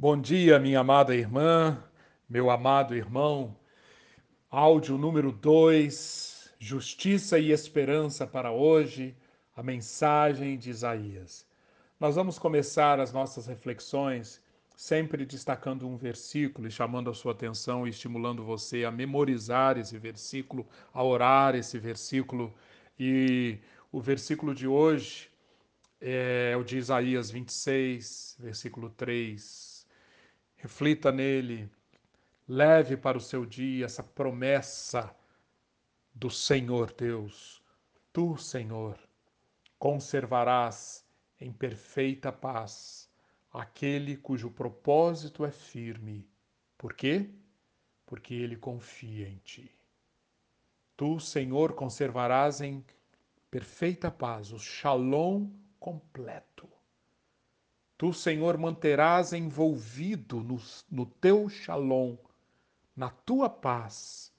Bom dia, minha amada irmã, meu amado irmão. Áudio número 2, Justiça e Esperança para hoje, a mensagem de Isaías. Nós vamos começar as nossas reflexões sempre destacando um versículo e chamando a sua atenção e estimulando você a memorizar esse versículo, a orar esse versículo. E o versículo de hoje é o de Isaías 26, versículo 3 reflita nele, leve para o seu dia essa promessa do Senhor Deus. Tu, Senhor, conservarás em perfeita paz aquele cujo propósito é firme. Por quê? Porque ele confia em ti. Tu, Senhor, conservarás em perfeita paz o shalom completo Tu, Senhor, manterás envolvido no, no teu shalom, na tua paz,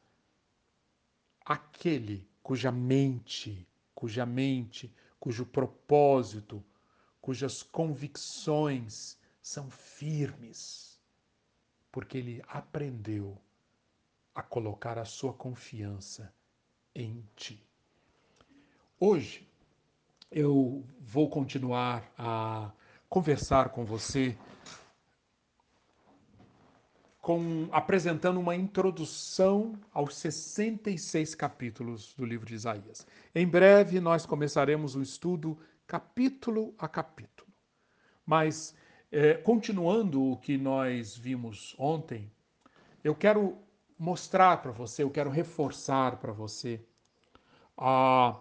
aquele cuja mente, cuja mente, cujo propósito, cujas convicções são firmes, porque ele aprendeu a colocar a sua confiança em ti. Hoje eu vou continuar a conversar com você com apresentando uma introdução aos 66 capítulos do livro de Isaías. Em breve nós começaremos o estudo capítulo a capítulo. Mas é, continuando o que nós vimos ontem, eu quero mostrar para você, eu quero reforçar para você a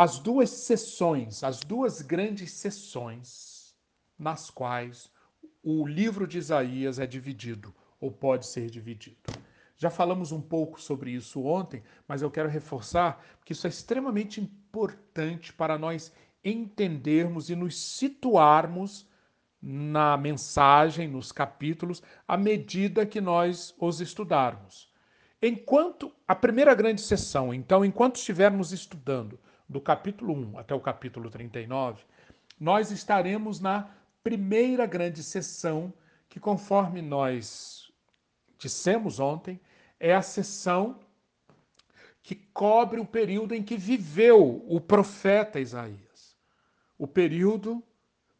as duas sessões, as duas grandes sessões nas quais o livro de Isaías é dividido ou pode ser dividido. Já falamos um pouco sobre isso ontem, mas eu quero reforçar que isso é extremamente importante para nós entendermos e nos situarmos na mensagem, nos capítulos, à medida que nós os estudarmos. Enquanto a primeira grande sessão, então, enquanto estivermos estudando do capítulo 1 até o capítulo 39, nós estaremos na primeira grande sessão, que conforme nós dissemos ontem, é a sessão que cobre o período em que viveu o profeta Isaías. O período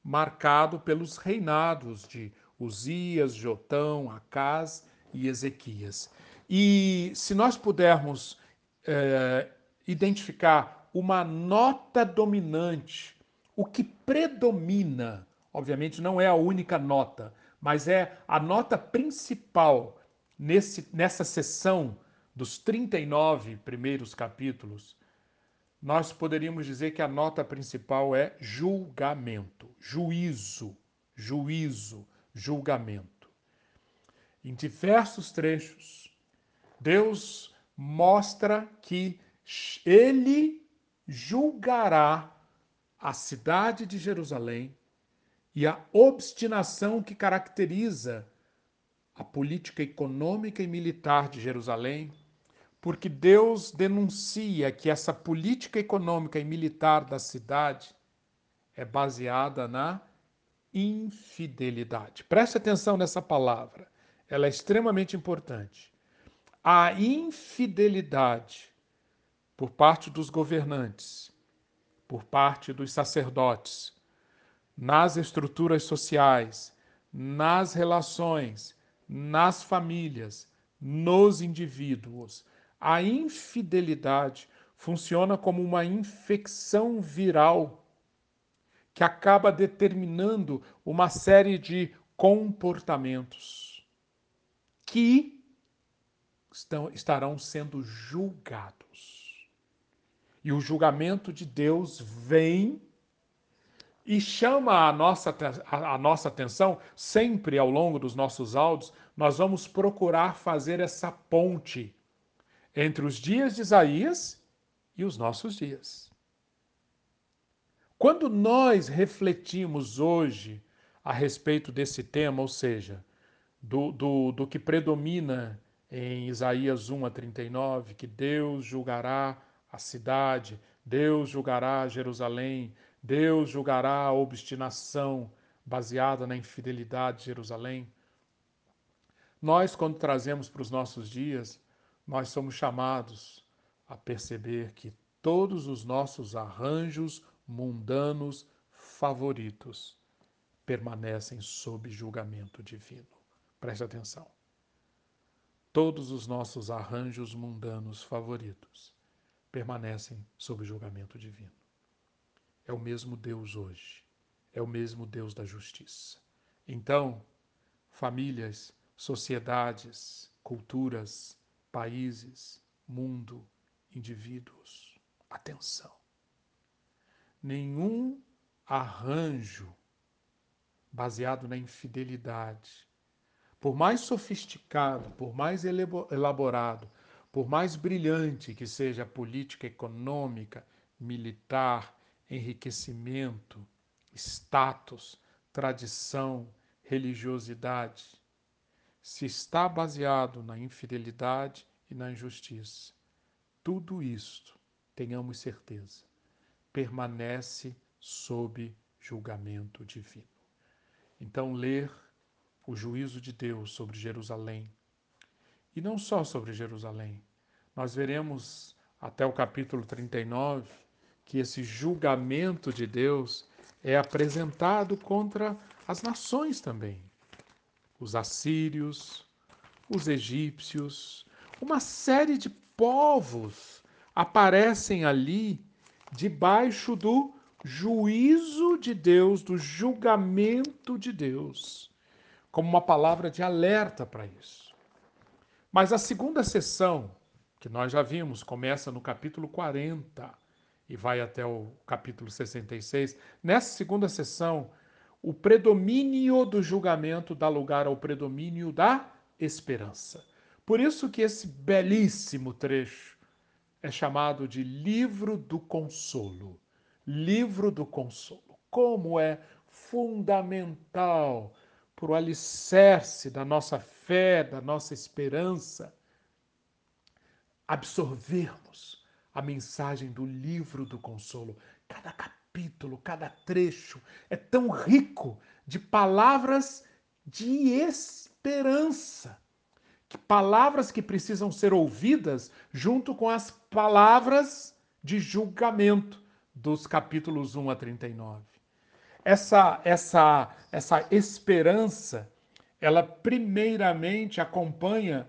marcado pelos reinados de Uzias, Jotão, Acás e Ezequias. E se nós pudermos é, identificar uma nota dominante. O que predomina, obviamente não é a única nota, mas é a nota principal nesse, nessa sessão dos 39 primeiros capítulos. Nós poderíamos dizer que a nota principal é julgamento, juízo, juízo, julgamento. Em diversos trechos, Deus mostra que ele julgará a cidade de Jerusalém e a obstinação que caracteriza a política econômica e militar de Jerusalém, porque Deus denuncia que essa política econômica e militar da cidade é baseada na infidelidade. Preste atenção nessa palavra, ela é extremamente importante. A infidelidade por parte dos governantes, por parte dos sacerdotes, nas estruturas sociais, nas relações, nas famílias, nos indivíduos. A infidelidade funciona como uma infecção viral que acaba determinando uma série de comportamentos que estão, estarão sendo julgados. E o julgamento de Deus vem e chama a nossa, a, nossa atenção, sempre ao longo dos nossos áudios, nós vamos procurar fazer essa ponte entre os dias de Isaías e os nossos dias. Quando nós refletimos hoje a respeito desse tema, ou seja, do, do, do que predomina em Isaías 1 a 39, que Deus julgará a cidade, Deus julgará Jerusalém, Deus julgará a obstinação baseada na infidelidade de Jerusalém. Nós, quando trazemos para os nossos dias, nós somos chamados a perceber que todos os nossos arranjos mundanos favoritos permanecem sob julgamento divino. Preste atenção. Todos os nossos arranjos mundanos favoritos permanecem sob julgamento divino. É o mesmo Deus hoje. É o mesmo Deus da justiça. Então, famílias, sociedades, culturas, países, mundo, indivíduos, atenção. Nenhum arranjo baseado na infidelidade, por mais sofisticado, por mais elaborado, por mais brilhante que seja a política econômica, militar, enriquecimento, status, tradição, religiosidade, se está baseado na infidelidade e na injustiça, tudo isto, tenhamos certeza, permanece sob julgamento divino. Então, ler o juízo de Deus sobre Jerusalém, e não só sobre Jerusalém, nós veremos até o capítulo 39 que esse julgamento de Deus é apresentado contra as nações também. Os assírios, os egípcios, uma série de povos aparecem ali debaixo do juízo de Deus, do julgamento de Deus, como uma palavra de alerta para isso. Mas a segunda sessão, que nós já vimos, começa no capítulo 40 e vai até o capítulo 66. Nessa segunda sessão, o predomínio do julgamento dá lugar ao predomínio da esperança. Por isso que esse belíssimo trecho é chamado de livro do consolo livro do consolo. Como é fundamental para o alicerce da nossa fé, da nossa esperança, absorvermos a mensagem do livro do consolo. Cada capítulo, cada trecho é tão rico de palavras de esperança. Que palavras que precisam ser ouvidas junto com as palavras de julgamento dos capítulos 1 a 39. Essa, essa, essa esperança, ela primeiramente acompanha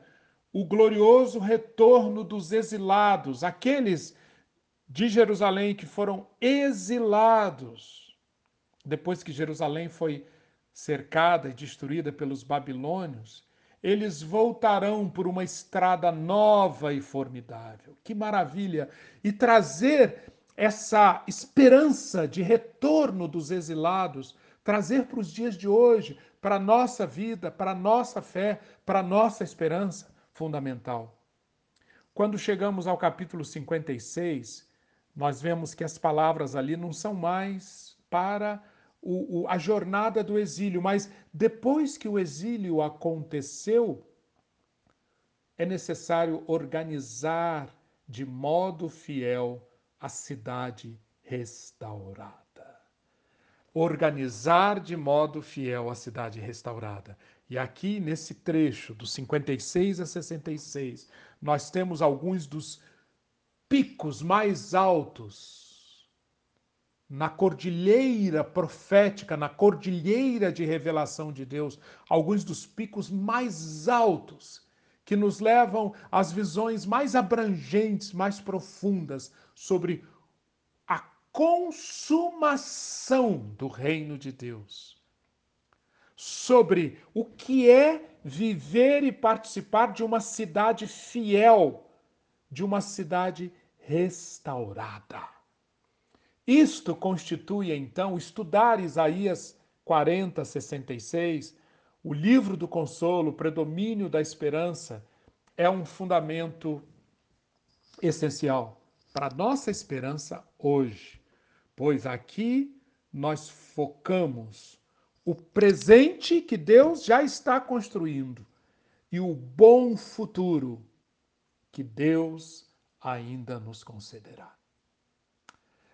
o glorioso retorno dos exilados, aqueles de Jerusalém que foram exilados depois que Jerusalém foi cercada e destruída pelos babilônios, eles voltarão por uma estrada nova e formidável. Que maravilha! E trazer essa esperança de retorno dos exilados, trazer para os dias de hoje, para a nossa vida, para a nossa fé, para a nossa esperança fundamental. Quando chegamos ao capítulo 56, nós vemos que as palavras ali não são mais para o, o, a jornada do exílio, mas depois que o exílio aconteceu, é necessário organizar de modo fiel a cidade restaurada. Organizar de modo fiel a cidade restaurada. E aqui, nesse trecho, dos 56 a 66, nós temos alguns dos picos mais altos na cordilheira profética, na cordilheira de revelação de Deus, alguns dos picos mais altos que nos levam às visões mais abrangentes, mais profundas sobre consumação do reino de Deus, sobre o que é viver e participar de uma cidade fiel, de uma cidade restaurada. Isto constitui, então, estudar Isaías 40, 66, o livro do consolo, o predomínio da esperança, é um fundamento essencial para a nossa esperança hoje, pois aqui nós focamos o presente que Deus já está construindo e o bom futuro que Deus ainda nos concederá.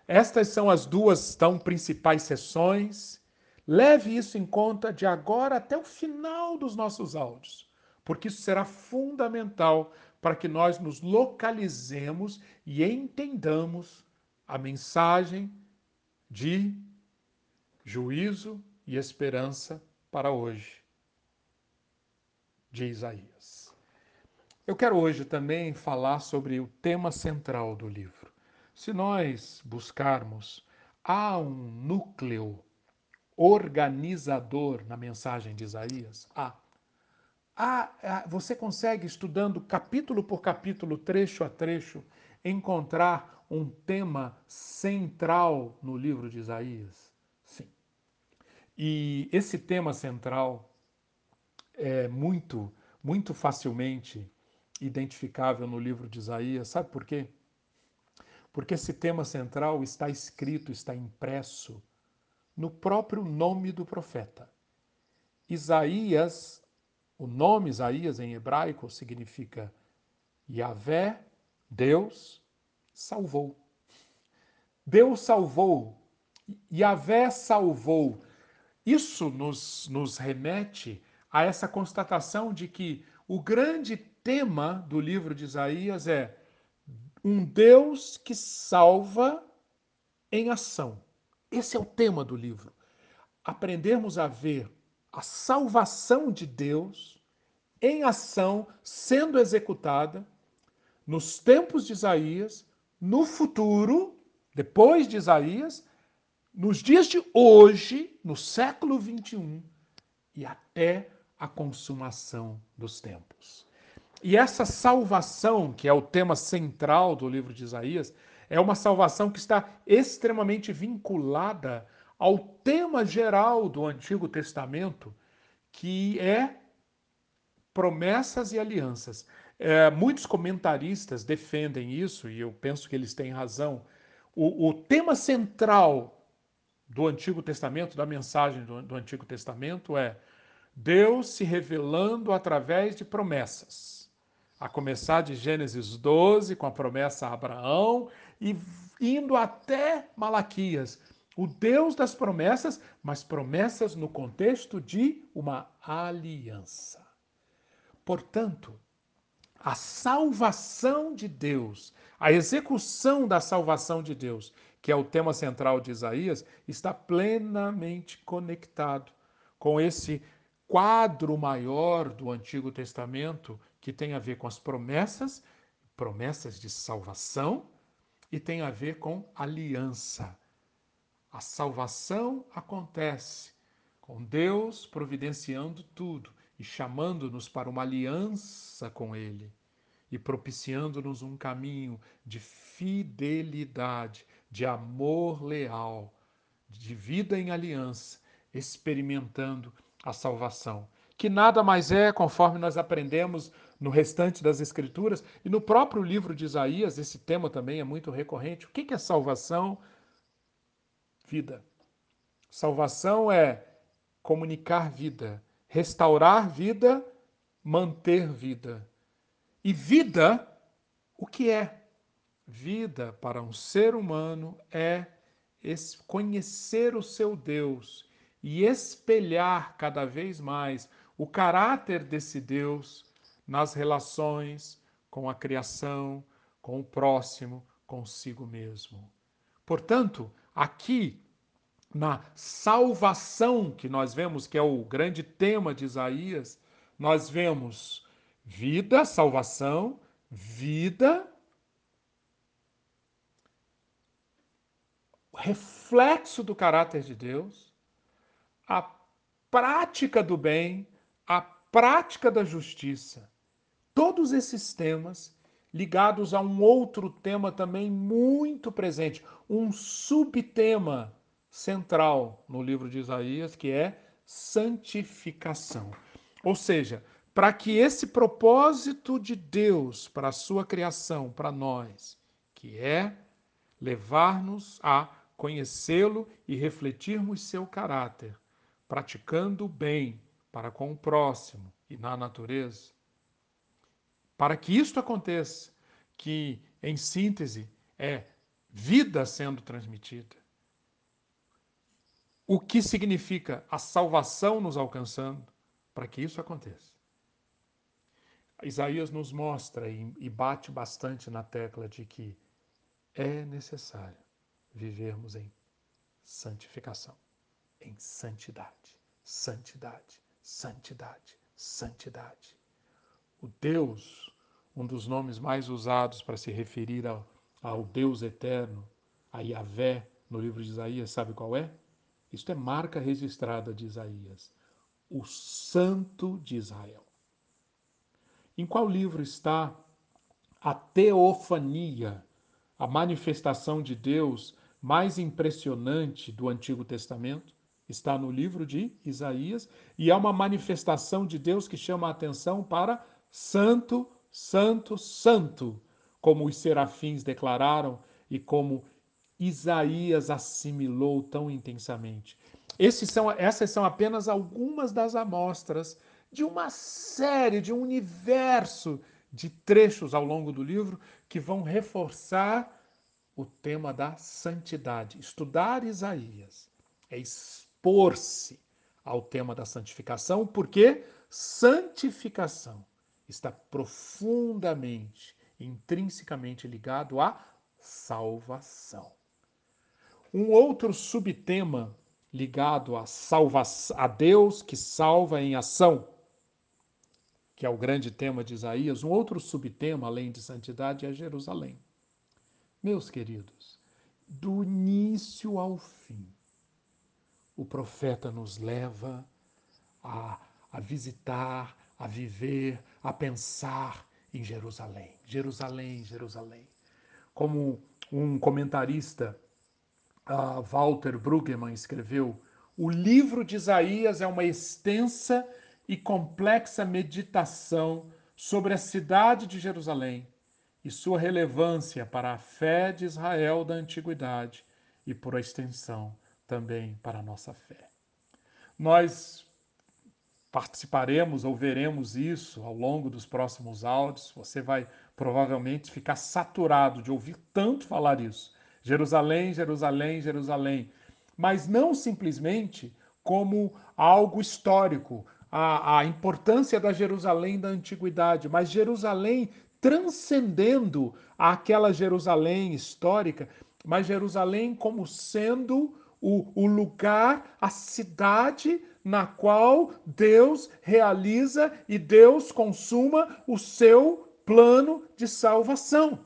Estas são as duas tão principais sessões, Leve isso em conta de agora até o final dos nossos áudios, porque isso será fundamental para que nós nos localizemos e entendamos a mensagem de juízo e esperança para hoje de Isaías. Eu quero hoje também falar sobre o tema central do livro. Se nós buscarmos, há um núcleo organizador na mensagem de Isaías? Há. há. Você consegue, estudando capítulo por capítulo, trecho a trecho, encontrar um tema central no livro de Isaías? Sim. E esse tema central é muito, muito facilmente identificável no livro de Isaías. Sabe por quê? Porque esse tema central está escrito, está impresso no próprio nome do profeta. Isaías, o nome Isaías em hebraico significa Yahvé, Deus, salvou. Deus salvou. Yahvé salvou. Isso nos, nos remete a essa constatação de que o grande tema do livro de Isaías é um Deus que salva em ação. Esse é o tema do livro. Aprendermos a ver a salvação de Deus em ação sendo executada nos tempos de Isaías no futuro, depois de Isaías, nos dias de hoje, no século 21 e até a consumação dos tempos. E essa salvação, que é o tema central do livro de Isaías, é uma salvação que está extremamente vinculada ao tema geral do Antigo Testamento, que é promessas e alianças. É, muitos comentaristas defendem isso, e eu penso que eles têm razão. O, o tema central do Antigo Testamento, da mensagem do, do Antigo Testamento, é Deus se revelando através de promessas. A começar de Gênesis 12, com a promessa a Abraão, e indo até Malaquias, o Deus das promessas, mas promessas no contexto de uma aliança. Portanto, a salvação de Deus, a execução da salvação de Deus, que é o tema central de Isaías, está plenamente conectado com esse quadro maior do Antigo Testamento que tem a ver com as promessas, promessas de salvação, e tem a ver com aliança. A salvação acontece com Deus providenciando tudo e chamando-nos para uma aliança com Ele e propiciando-nos um caminho de fidelidade, de amor leal, de vida em aliança, experimentando a salvação, que nada mais é, conforme nós aprendemos no restante das Escrituras e no próprio livro de Isaías, esse tema também é muito recorrente. O que é salvação? Vida. Salvação é comunicar vida, restaurar vida, manter vida. E vida, o que é? Vida para um ser humano é conhecer o seu Deus e espelhar cada vez mais o caráter desse Deus nas relações com a criação, com o próximo, consigo mesmo. Portanto, aqui na salvação que nós vemos, que é o grande tema de Isaías, nós vemos vida, salvação, vida, reflexo do caráter de Deus, a prática do bem, a prática da justiça. Todos esses temas ligados a um outro tema também muito presente, um subtema central no livro de Isaías, que é santificação. Ou seja, para que esse propósito de Deus para a sua criação, para nós, que é levar-nos a conhecê-lo e refletirmos seu caráter, praticando o bem para com o próximo e na natureza. Para que isto aconteça, que em síntese é vida sendo transmitida, o que significa a salvação nos alcançando para que isso aconteça. Isaías nos mostra e bate bastante na tecla de que é necessário vivermos em santificação, em santidade, santidade, santidade, santidade. O Deus, um dos nomes mais usados para se referir ao, ao Deus eterno, a Yahvé, no livro de Isaías, sabe qual é? Isto é marca registrada de Isaías. O Santo de Israel. Em qual livro está a teofania, a manifestação de Deus mais impressionante do Antigo Testamento? Está no livro de Isaías e é uma manifestação de Deus que chama a atenção para Santo, Santo, Santo, como os serafins declararam e como Isaías assimilou tão intensamente. São, essas são apenas algumas das amostras de uma série, de um universo de trechos ao longo do livro que vão reforçar o tema da santidade. Estudar Isaías é expor-se ao tema da santificação, porque santificação está profundamente, intrinsecamente ligado à salvação. Um outro subtema ligado à salvação, a Deus que salva em ação que é o grande tema de Isaías, um outro subtema, além de santidade, é Jerusalém. Meus queridos, do início ao fim, o profeta nos leva a, a visitar, a viver, a pensar em Jerusalém. Jerusalém, Jerusalém. Como um comentarista, uh, Walter Brueggemann, escreveu, o livro de Isaías é uma extensa e complexa meditação sobre a cidade de Jerusalém e sua relevância para a fé de Israel da antiguidade e, por extensão, também para a nossa fé. Nós participaremos ou veremos isso ao longo dos próximos áudios. Você vai provavelmente ficar saturado de ouvir tanto falar isso. Jerusalém, Jerusalém, Jerusalém. Mas não simplesmente como algo histórico, a, a importância da Jerusalém da antiguidade, mas Jerusalém transcendendo aquela Jerusalém histórica, mas Jerusalém como sendo o, o, lugar, a cidade na qual Deus realiza e Deus consuma o seu plano de salvação.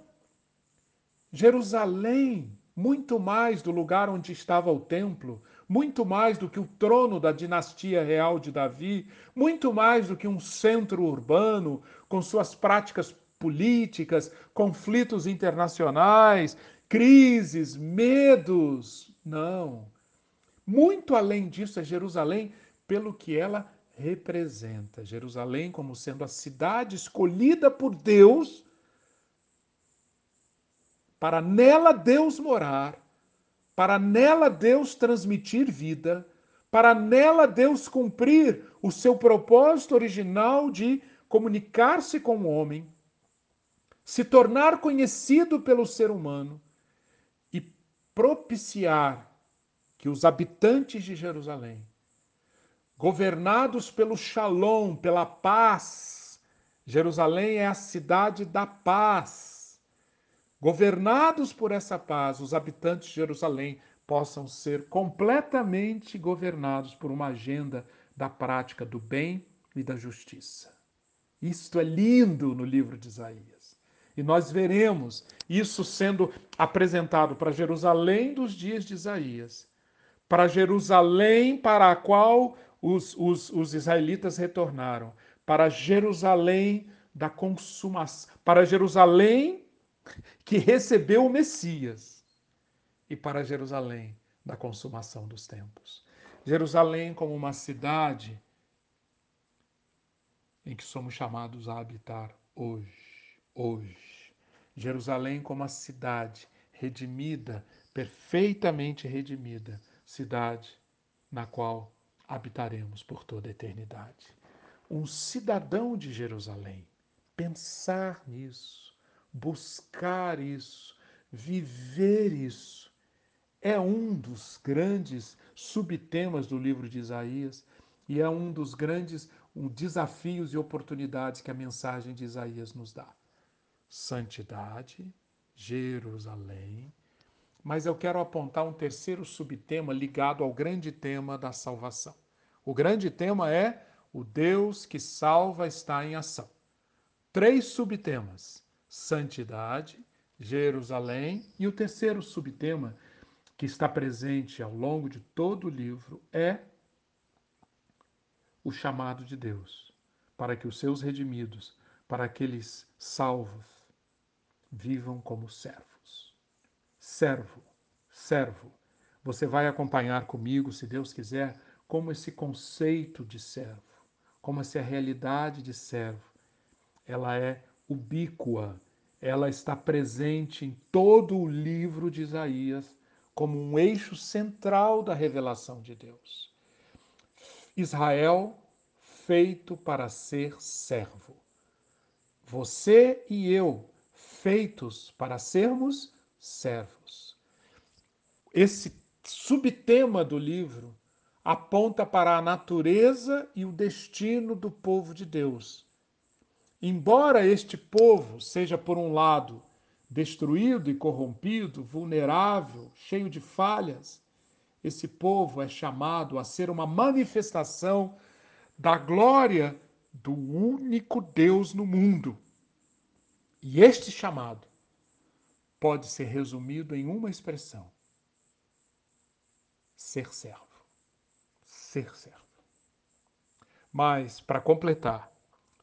Jerusalém, muito mais do lugar onde estava o templo, muito mais do que o trono da dinastia real de Davi, muito mais do que um centro urbano com suas práticas políticas, conflitos internacionais, crises, medos. Não. Muito além disso é Jerusalém pelo que ela representa. Jerusalém como sendo a cidade escolhida por Deus para nela Deus morar para nela Deus transmitir vida, para nela Deus cumprir o seu propósito original de comunicar-se com o homem, se tornar conhecido pelo ser humano e propiciar que os habitantes de Jerusalém, governados pelo shalom, pela paz, Jerusalém é a cidade da paz governados por essa paz, os habitantes de Jerusalém possam ser completamente governados por uma agenda da prática do bem e da justiça. Isto é lindo no livro de Isaías. E nós veremos isso sendo apresentado para Jerusalém dos dias de Isaías, para Jerusalém para a qual os, os, os israelitas retornaram, para Jerusalém da consumação, para Jerusalém que recebeu o Messias, e para Jerusalém, da consumação dos tempos. Jerusalém como uma cidade em que somos chamados a habitar hoje, hoje. Jerusalém como a cidade redimida, perfeitamente redimida, cidade na qual habitaremos por toda a eternidade. Um cidadão de Jerusalém, pensar nisso, buscar isso, viver isso, é um dos grandes subtemas do livro de Isaías e é um dos grandes desafios e oportunidades que a mensagem de Isaías nos dá. Santidade, Jerusalém. Mas eu quero apontar um terceiro subtema ligado ao grande tema da salvação. O grande tema é o Deus que salva está em ação. Três subtemas: santidade, Jerusalém e o terceiro subtema que está presente ao longo de todo o livro é o chamado de Deus para que os seus redimidos, para aqueles salvos, vivam como servos. Servo, servo. Você vai acompanhar comigo, se Deus quiser, como esse conceito de servo, como essa realidade de servo, ela é ubíqua, ela está presente em todo o livro de Isaías como um eixo central da revelação de Deus. Israel feito para ser servo. Você e eu feitos para sermos servos. Esse subtema do livro aponta para a natureza e o destino do povo de Deus. Embora este povo seja, por um lado, destruído e corrompido, vulnerável, cheio de falhas, esse povo é chamado a ser uma manifestação da glória do único Deus no mundo. E este chamado pode ser resumido em uma expressão: ser servo. Ser servo. Mas, para completar,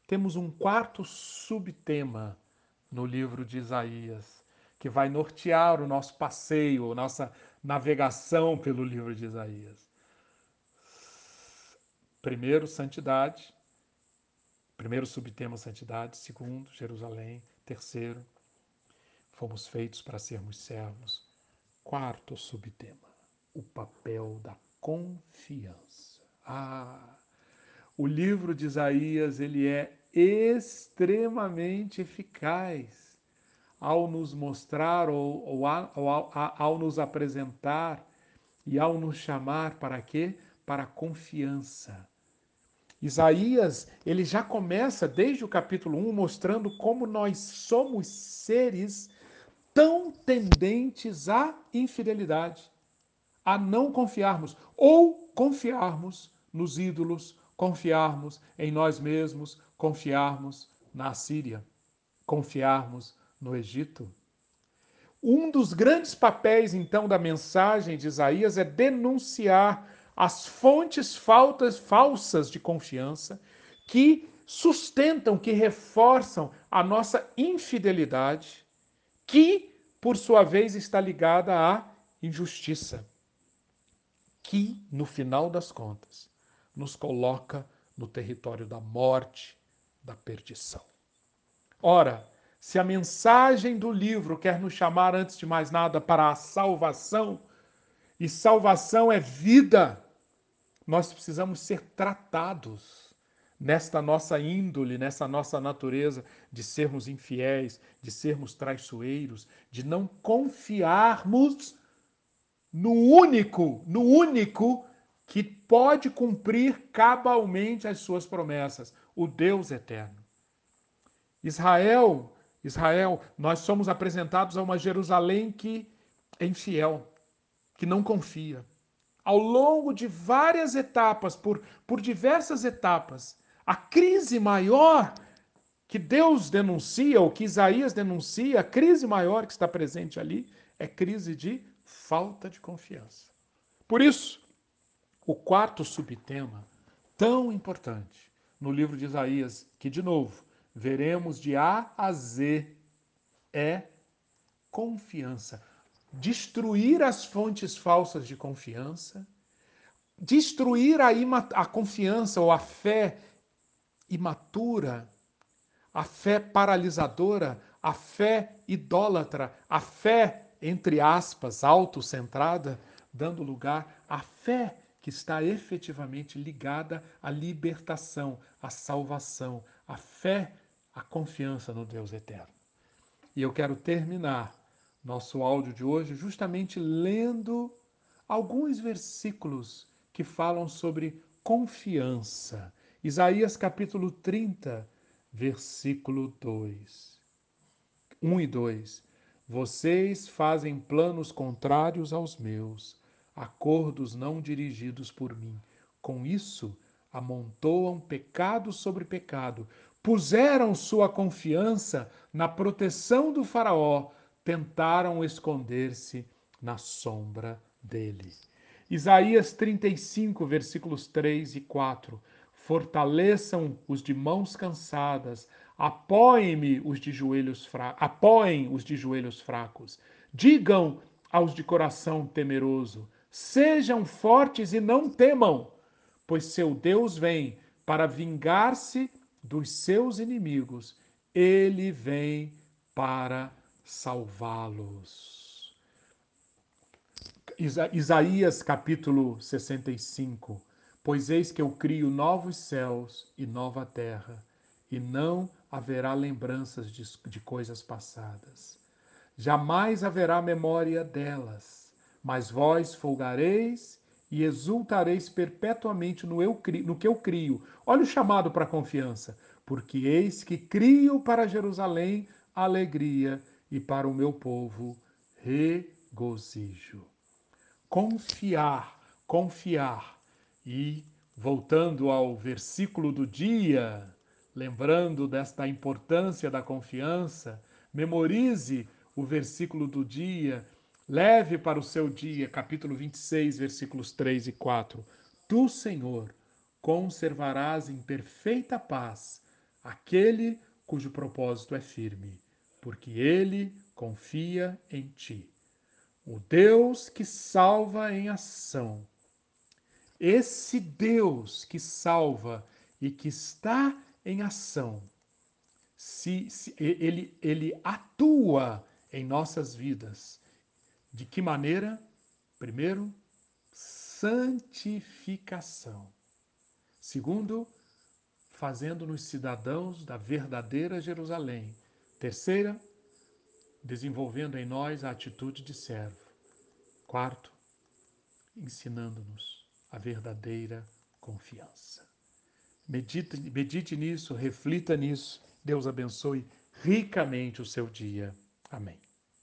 temos um quarto subtema no livro de Isaías, que vai nortear o nosso passeio, nossa navegação pelo livro de Isaías. Primeiro, santidade. Primeiro subtema, santidade. Segundo, Jerusalém. Terceiro, fomos feitos para sermos servos. Quarto subtema, o papel da confiança. Ah, o livro de Isaías, ele é extremamente eficaz ao nos mostrar ou, ou, ao, ao nos apresentar e ao nos chamar para quê? Para a confiança. Isaías, ele já começa desde o capítulo 1 mostrando como nós somos seres tão tendentes à infidelidade, a não confiarmos ou confiarmos nos ídolos, confiarmos em nós mesmos, confiarmos na Síria, confiarmos no Egito. Um dos grandes papéis, então, da mensagem de Isaías é denunciar as fontes faltas, falsas de confiança que sustentam, que reforçam a nossa infidelidade, que, por sua vez, está ligada à injustiça, que, no final das contas, nos coloca no território da morte, da perdição. Ora, se a mensagem do livro quer nos chamar, antes de mais nada, para a salvação, e salvação é vida, nós precisamos ser tratados nesta nossa índole, nessa nossa natureza de sermos infiéis, de sermos traiçoeiros, de não confiarmos no único, no único que pode cumprir cabalmente as suas promessas, o Deus eterno. Israel, Israel, nós somos apresentados a uma Jerusalém que é infiel, que não confia. Ao longo de várias etapas, por, por diversas etapas, a crise maior que Deus denuncia, ou que Isaías denuncia, a crise maior que está presente ali, é crise de falta de confiança. Por isso, o quarto subtema, tão importante no livro de Isaías, que de novo veremos de A a Z, é confiança. Destruir as fontes falsas de confiança, destruir a, a confiança ou a fé imatura, a fé paralisadora, a fé idólatra, a fé, entre aspas, autocentrada, dando lugar à fé que está efetivamente ligada à libertação, à salvação, à fé, à confiança no Deus eterno. E eu quero terminar nosso áudio de hoje justamente lendo alguns versículos que falam sobre confiança. Isaías capítulo 30, versículo 2. 1 e 2. Vocês fazem planos contrários aos meus, acordos não dirigidos por mim. Com isso, amontoam pecado sobre pecado, puseram sua confiança na proteção do Faraó, tentaram esconder-se na sombra dele. Isaías 35, versículos 3 e 4. Fortaleçam os de mãos cansadas, apoiem-me os de joelhos fracos, apoiem os de joelhos fracos. Digam aos de coração temeroso: sejam fortes e não temam, pois seu Deus vem para vingar-se dos seus inimigos, ele vem para salvá-los. Isaías capítulo 65. Pois eis que eu crio novos céus e nova terra, e não haverá lembranças de, de coisas passadas. Jamais haverá memória delas, mas vós folgareis e exultareis perpetuamente no, eu, no que eu crio. Olha o chamado para confiança. Porque eis que crio para Jerusalém alegria e para o meu povo regozijo. Confiar, confiar. E voltando ao versículo do dia, lembrando desta importância da confiança, memorize o versículo do dia Leve para o seu dia, capítulo 26, versículos 3 e 4. Tu, Senhor, conservarás em perfeita paz aquele cujo propósito é firme, porque ele confia em ti. O Deus que salva em ação. Esse Deus que salva e que está em ação, se, se ele, ele atua em nossas vidas de que maneira? Primeiro, santificação. Segundo, fazendo-nos cidadãos da verdadeira Jerusalém. Terceira, desenvolvendo em nós a atitude de servo. Quarto, ensinando-nos a verdadeira confiança. Medite, medite nisso, reflita nisso. Deus abençoe ricamente o seu dia. Amém.